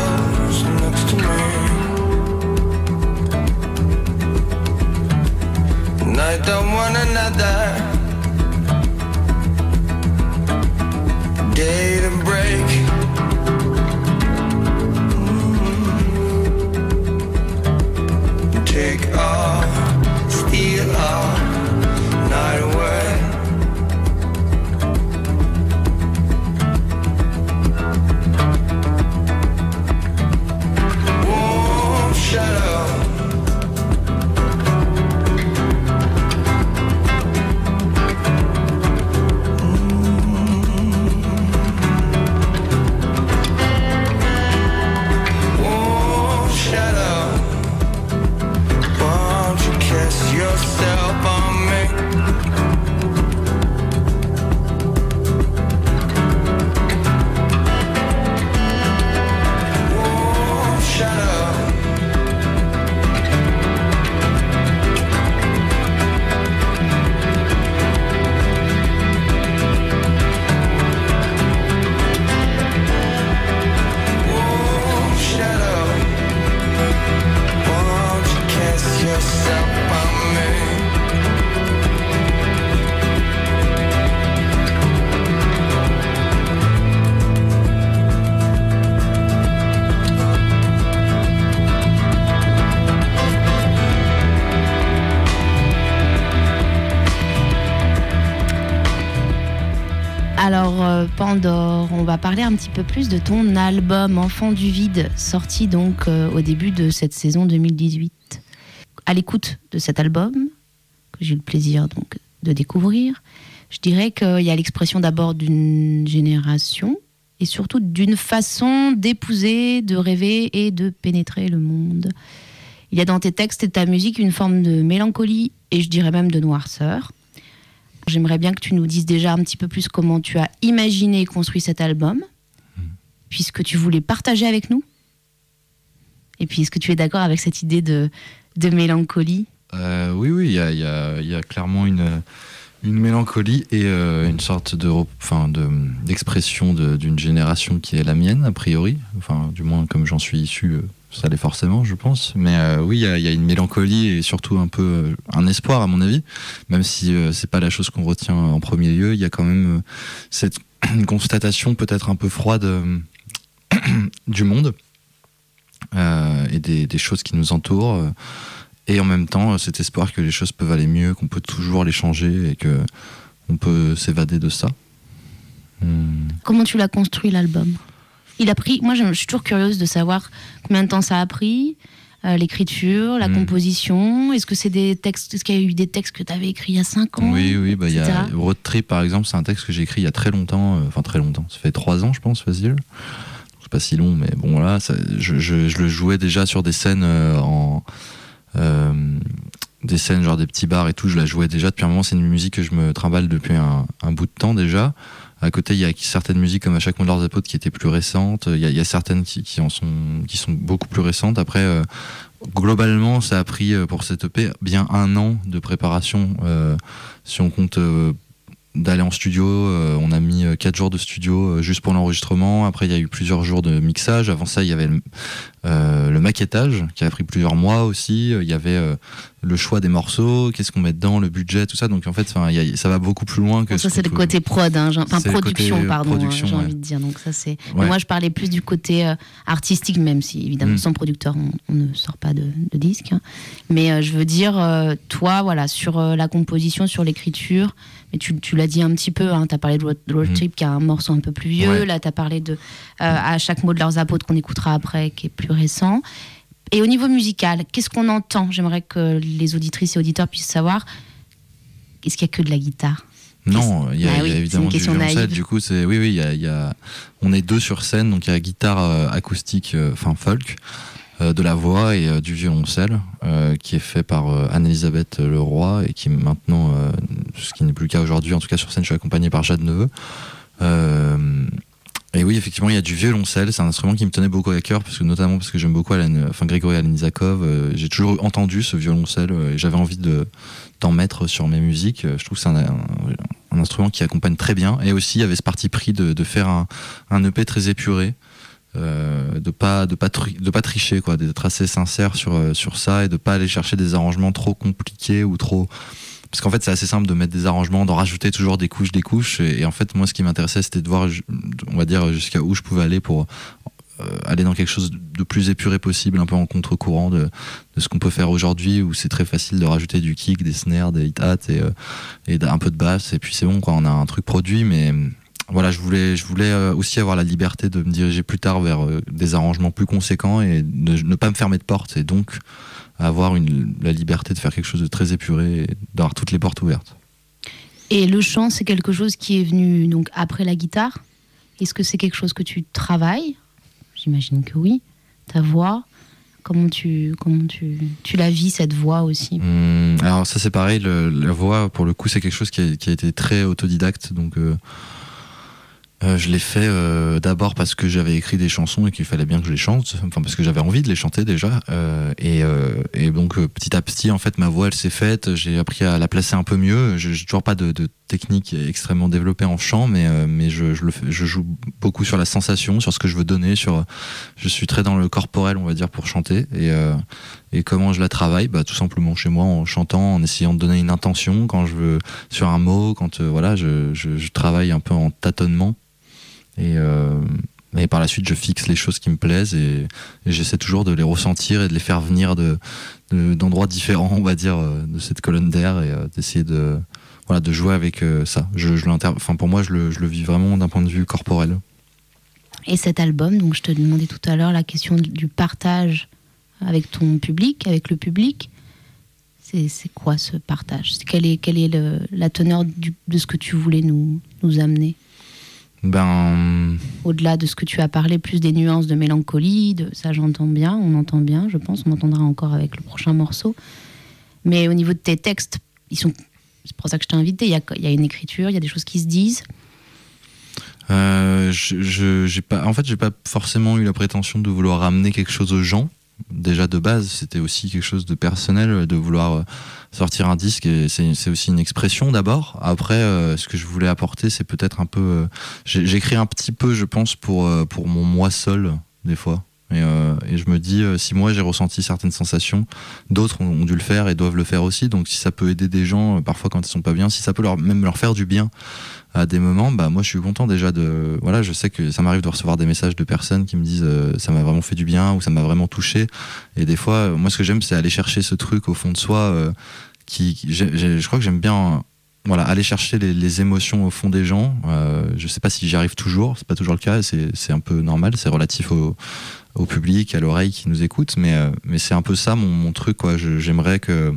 Alors euh, Pandore, on va parler un petit peu plus de ton album Enfant du vide, sorti donc euh, au début de cette saison 2018. À l'écoute de cet album, que j'ai eu le plaisir donc de découvrir. Je dirais qu'il y a l'expression d'abord d'une génération et surtout d'une façon d'épouser, de rêver et de pénétrer le monde. Il y a dans tes textes et ta musique une forme de mélancolie et je dirais même de noirceur. J'aimerais bien que tu nous dises déjà un petit peu plus comment tu as imaginé et construit cet album, puisque tu voulais partager avec nous. Et puis, est-ce que tu es d'accord avec cette idée de, de mélancolie? Euh, oui, oui, il y a, il y a- il y a clairement une, une mélancolie et euh, une sorte de, enfin, de, d'expression de- d'une génération qui est la mienne, a priori. Enfin, du moins, comme j'en suis issu, euh, ça l'est forcément, je pense. Mais euh, oui, il y, a- une mélancolie et surtout un peu euh, un espoir, à mon avis. Même si euh, c'est pas la chose qu'on retient en premier lieu, il y a quand même euh, cette constatation peut-être un peu froide du monde et des, choses qui nous entourent. et en même temps, cet espoir que les choses peuvent aller mieux, qu'on peut toujours les changer et que on peut s'évader de ça. Hmm. Comment tu l'as construit l'album? Il a pris. Moi, je, suis toujours curieuse de savoir combien de temps ça a pris, euh, l'écriture, la Mm. composition. Est-ce que c'est des textes Est-ce qu'il y a eu des textes que tu avais écrits il y a 5 ans Oui, oui, bah, il y a. Road Trip par exemple, c'est un texte que j'ai écrit il y a très longtemps, euh, enfin très longtemps, ça fait trois ans je pense, facile. C'est pas si long, mais bon voilà, ça- je, je- je le jouais déjà sur des scènes euh, en. des scènes genre des petits bars et tout, je la jouais déjà depuis un moment, c'est une musique que je me trimballe depuis un, un bout de temps déjà. À côté, il y a certaines musiques comme à chaque mot de leurs apôtres qui étaient plus récentes. Il y a, certaines qui, en sont, qui sont beaucoup plus récentes. Après, euh, globalement, ça a pris euh, pour cette EP bien un an de préparation. euh, si on compte d'aller en studio, euh, on a mis euh, quatre jours de studio euh, juste pour l'enregistrement. Après, il y a eu plusieurs jours de mixage. Avant ça, il y avait le, euh, le maquettage qui a pris plusieurs mois aussi. Il y avait le choix des morceaux, qu'est-ce qu'on met dedans, le budget, tout ça. Donc en fait, y a- ça va beaucoup plus loin que Bon, ça, ce c'est le peut- côté prod, hein, enfin production, côté, pardon, hein, j'ai ouais. envie de dire. Donc ça, c'est. Ouais. Moi, je parlais plus du côté artistique, même si évidemment, Mm. sans producteur, on, on ne sort pas de, de disque. hein. Mais je veux dire, toi, voilà, sur la composition, sur l'écriture, mais tu, tu l'as dit un petit peu. Hein, tu as parlé de Road, Mm. Trip, qui a un morceau un peu plus vieux. Ouais. Là, tu as parlé de euh, à chaque mot de leurs apôtres qu'on écoutera après, qui est plus récent. Et au niveau musical, qu'est-ce qu'on entend? J'aimerais que les auditrices et auditeurs puissent savoir. Est-ce qu'il y a que de la guitare? Non, il y a, Ah il y a oui, c'est une évidemment du question violoncelle. Du coup, c'est oui, oui, il y a, il y a- on est deux sur scène, donc il y a guitare euh, acoustique, euh, enfin folk, de la voix et euh, du violoncelle, euh, qui est fait par euh, Anne-Elisabeth Leroy et qui maintenant, euh, ce qui n'est plus le cas aujourd'hui, en tout cas sur scène, je suis accompagné par Jade Neveu. Euh, et oui, effectivement, il y a du violoncelle. C'est un instrument qui me tenait beaucoup à cœur, parce que notamment parce que j'aime beaucoup Alan, enfin Grégory Alenizakov. Euh, j'ai toujours entendu ce violoncelle euh, et j'avais envie de d'en mettre sur mes musiques. Euh, Je trouve que c'est un instrument qui accompagne très bien. Et aussi, il y avait ce parti pris de, de faire un, un EP très épuré. Euh, de pas de pas de pas tricher quoi d'être assez sincère sur euh, sur ça et de pas aller chercher des arrangements trop compliqués ou trop parce qu'en fait c'est assez simple de mettre des arrangements d'en rajouter toujours des couches des couches. Et, en fait moi ce qui m'intéressait c'était de voir on va dire jusqu'à où je pouvais aller pour euh, aller dans quelque chose de plus épuré possible un peu en contre-courant de, de ce qu'on peut faire aujourd'hui où c'est très facile de rajouter du kick des snares des hit-hats et, euh, et d'un peu de basse. Et puis c'est bon quoi on a un truc produit mais voilà, je voulais, je voulais euh, aussi avoir la liberté de me diriger plus tard vers euh, des arrangements plus conséquents et de ne pas me fermer de porte et donc avoir une, la liberté de faire quelque chose de très épuré et d'avoir toutes les portes ouvertes. Et le chant, c'est quelque chose qui est venu donc après la guitare? Est-ce que c'est quelque chose que tu travailles? J'imagine que oui. Ta voix, comment tu comment tu, tu la vis cette voix aussi? Hum, alors ça c'est pareil, le- la voix pour le coup c'est quelque chose qui a, qui a été très autodidacte donc euh, euh, je l'ai fait euh, d'abord parce que j'avais écrit des chansons et qu'il fallait bien que je les chante, enfin parce que j'avais envie de les chanter déjà. euh, et, euh, et donc euh, petit à petit, en fait, ma voix elle s'est faite. J'ai appris à la placer un peu mieux. J'ai toujours pas de, de technique extrêmement développée en chant, mais mais je, je le fais- je joue beaucoup sur la sensation, sur ce que je veux donner. Sur, je suis très dans le corporel, on va dire, pour chanter. Et et comment je la travaille? Bah, Tout simplement chez moi, en chantant, en essayant de donner une intention quand je veux sur un mot, quand voilà, je, je, je travaille un peu en tâtonnement. Et, euh, et par la suite, je fixe les choses qui me plaisent et, j'essaie toujours de les ressentir et de les faire venir de de- d'endroits différents, on va dire, euh, de cette colonne d'air et euh, d'essayer de voilà de jouer avec ça. Je, je enfin pour moi, je le, je le vis vraiment d'un point de vue corporel. Et cet album, donc je te demandais tout à l'heure la question du- partage avec ton public, avec le public. C'est quoi ce partage? C'est- Quelle est, quelle est la teneur de ce que tu voulais nous, nous amener? Ben, Au-delà de ce que tu as parlé, plus des nuances de mélancolie, de, ça j'entends bien, on entend bien, je pense, on entendra encore avec le prochain morceau. Mais au niveau de tes textes, ils sont. C'est pour ça que je t'ai invité. Il y a, il y a une écriture, il y a des choses qui se disent? Euh, je, je- j'ai pas, en fait, j'ai pas forcément eu la prétention de vouloir ramener quelque chose aux gens. Déjà de base, c'était aussi quelque chose de personnel, de vouloir euh, sortir un disque. Et c'est, aussi une expression d'abord. Après, euh, ce que je voulais apporter, c'est peut-être un peu. euh, j'écris un petit peu, je pense, pour euh, pour mon moi seul des fois. Et, euh, et je me dis, euh, si moi j'ai ressenti certaines sensations, d'autres ont, ont dû le faire et doivent le faire aussi. Donc si ça peut aider des gens, euh, parfois quand ils sont pas bien, si ça peut leur, même leur faire du bien à des moments, bah moi je suis content déjà de. Voilà, je sais que ça m'arrive de recevoir des messages de personnes qui me disent euh, ça m'a vraiment fait du bien ou ça m'a vraiment touché. Et des fois, euh, moi ce que j'aime, c'est aller chercher ce truc au fond de soi. euh, qui, je crois que j'aime bien. Voilà, aller chercher les, émotions au fond des gens. Je sais pas si j'y arrive toujours, c'est pas toujours le cas, c'est un peu normal, c'est relatif au, au public, à l'oreille qui nous écoute, mais, mais c'est un peu ça mon, mon truc, J'aimerais que,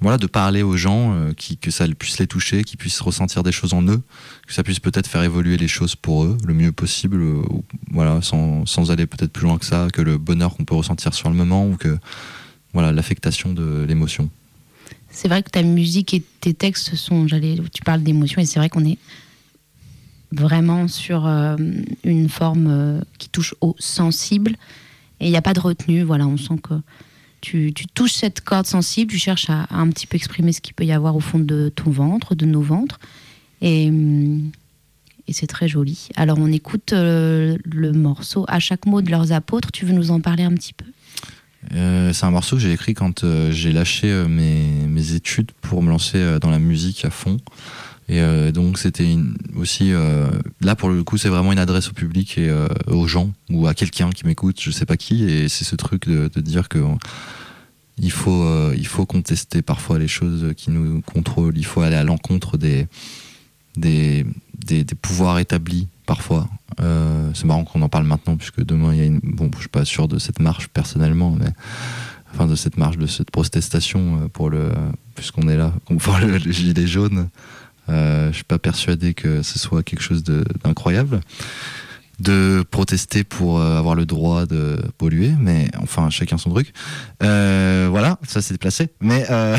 voilà, de parler aux gens, euh, qui, que ça puisse les toucher, qu'ils puissent ressentir des choses en eux, que ça puisse peut-être faire évoluer les choses pour eux le mieux possible, euh, voilà, sans, sans aller peut-être plus loin que ça, que le bonheur qu'on peut ressentir sur le moment, ou que, voilà, l'affectation de l'émotion. C'est vrai que ta musique et tes textes sont. J'allais, tu parles d'émotion et c'est vrai qu'on est vraiment sur euh, une forme qui touche au sensible et il n'y a pas de retenue. Voilà, on sent que tu, touches cette corde sensible, tu cherches à, un petit peu exprimer ce qu'il peut y avoir au fond de ton ventre, de nos ventres. Et, hum, c'est très joli. Alors on écoute euh, le morceau à chaque mot de leurs apôtres. Tu veux nous en parler un petit peu? Euh, c'est un morceau que j'ai écrit quand euh, j'ai lâché mes, mes études pour me lancer dans la musique à fond. Et euh, donc c'était aussi euh, là pour le coup c'est vraiment une adresse au public et euh, aux gens ou à quelqu'un qui m'écoute, je sais pas qui. Et c'est ce truc de, dire que il faut il faut contester parfois les choses qui nous contrôlent. Il faut aller à l'encontre des des, des pouvoirs établis parfois. C'est marrant qu'on en parle maintenant puisque demain il y a une bon je suis pas sûr de cette marche personnellement mais enfin de cette marche de cette protestation pour le puisqu'on est là pour le, le gilet jaune euh, je suis pas persuadé que ce soit quelque chose d'incroyable de protester pour euh, avoir le droit de polluer mais enfin chacun son truc Euh, voilà ça s'est déplacé mais euh,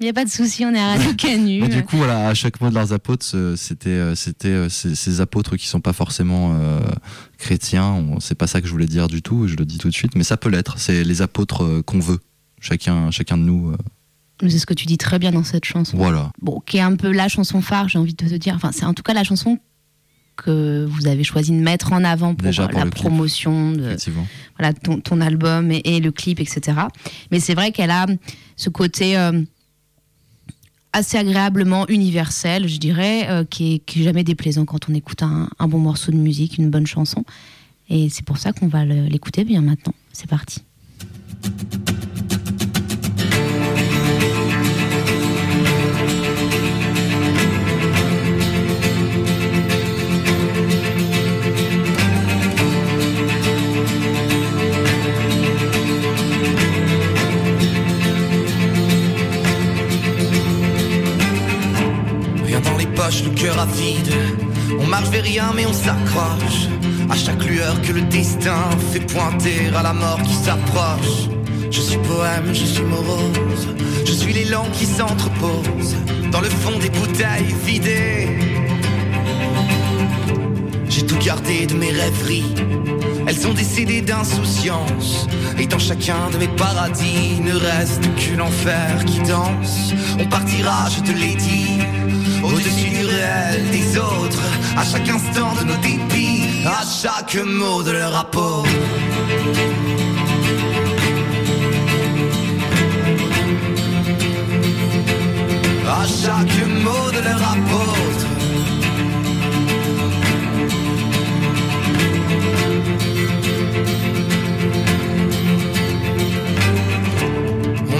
Il n'y a pas de souci, on est à Radio Canu. mais du coup, voilà, à chaque mot de leurs apôtres, c'était, c'était ces, apôtres qui sont pas forcément euh, chrétiens. C'est pas ça que je voulais dire du tout. Je le dis tout de suite, mais ça peut l'être. C'est les apôtres qu'on veut. Chacun, chacun de nous. C'est ce que tu dis très bien dans cette chanson. voilà. Bon, qui est un peu la chanson phare, j'ai envie de te dire. Enfin, c'est en tout cas la chanson que vous avez choisi de mettre en avant pour, Déjà pour la clip. promotion de voilà, ton, ton album et, et le clip, etc. Mais c'est vrai qu'elle a ce côté euh, assez agréablement universel, je dirais, euh, qui, est, qui est jamais déplaisant quand on écoute un, un bon morceau de musique, une bonne chanson. Et c'est pour ça qu'on va l'écouter bien maintenant. C'est parti. Le cœur avide. On marche vers rien, mais on s'accroche. À chaque lueur que le destin fait pointer à la mort qui s'approche. Je suis poème, je suis morose. Je suis l'élan qui s'entrepose dans le fond des bouteilles vidées. J'ai tout gardé de mes rêveries. Elles sont décédées d'insouciance. Et dans chacun de mes paradis ne reste qu'une enfer qui danse. On partira, je te l'ai dit, au-dessus des autres. À chaque instant de nos dépits, à chaque mot de leur apôtre. À chaque mot de leur apôtre.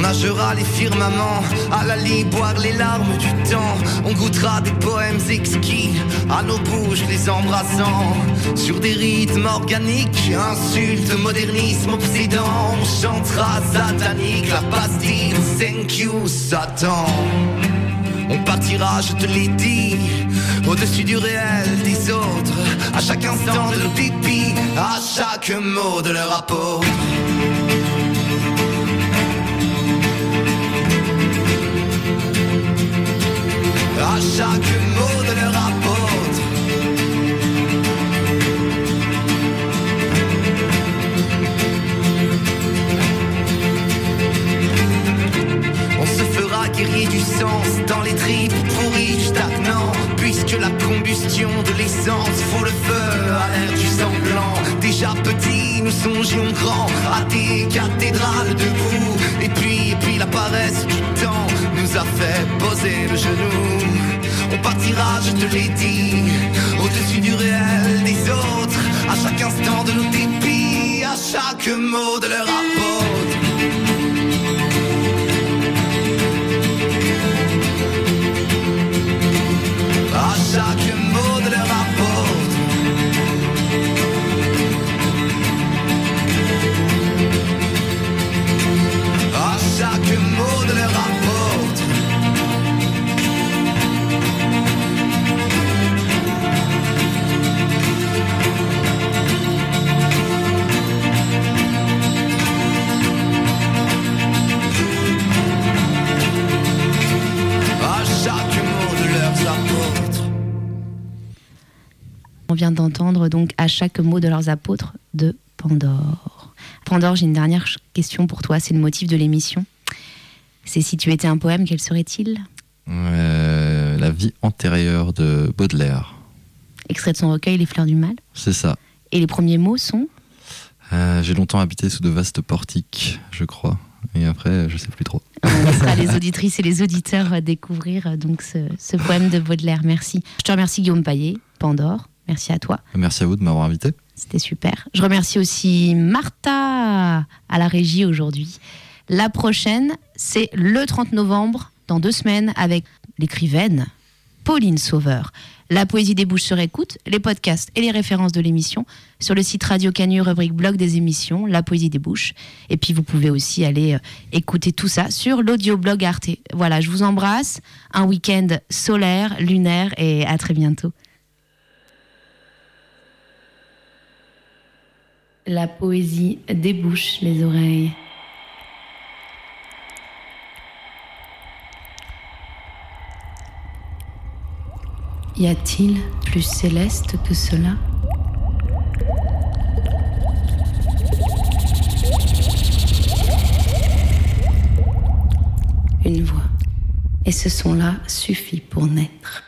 Nagera les firmaments, à la lit boire les larmes du temps. On goûtera des poèmes exquis, à nos bouches les embrassant sur des rythmes organiques, insultes, modernisme obsédant. On chantera satanique, la pastille, thank you, Satan. On partira, je te l'ai dit, au-dessus du réel des autres, à chaque instant de leur pipi, à chaque mot de leur apôtre. Chaque mot de leur apôtre. On se fera guérir du sens dans les tripes pourries stagnant Puisque la combustion de l'essence fout le feu à l'air du semblant Déjà petit, nous songions grand à des cathédrales debout Et puis, et puis la paresse du temps nous a fait poser le genou. On partira, je te l'ai dit, au-dessus du réel des autres. À chaque instant de nos dépits, à chaque mot de leur apôtre On vient d'entendre donc à chaque mot de leurs apôtres de Pandore. Pandore, j'ai une dernière question pour toi, c'est le motif de l'émission. C'est si tu étais un poème, quel serait-il? Euh, la vie antérieure de Baudelaire. Extrait de son recueil Les fleurs du mal. C'est ça. Et les premiers mots sont? Euh, J'ai longtemps habité sous de vastes portiques, je crois. Et après, je sais plus trop. On laissera les auditrices et les auditeurs découvrir euh, donc ce, ce poème de Baudelaire. Merci. Je te remercie Guillaume Paillet, Pandore. Merci à toi. Merci à vous de m'avoir invité. C'était super. Je remercie aussi Martha à la régie aujourd'hui. La prochaine, c'est le 30 novembre, dans deux semaines, avec l'écrivaine Pauline Sauveur. La poésie des bouches sur écoute, les podcasts et les références de l'émission sur le site Radio Canu, rubrique blog des émissions, La poésie des bouches. Et puis vous pouvez aussi aller euh, écouter tout ça sur l'audioblog Arte. Voilà, je vous embrasse. Un week-end solaire, lunaire et à très bientôt. La poésie débouche les oreilles. Y a-t-il plus céleste que cela? Une voix. Et ce son-là suffit pour naître.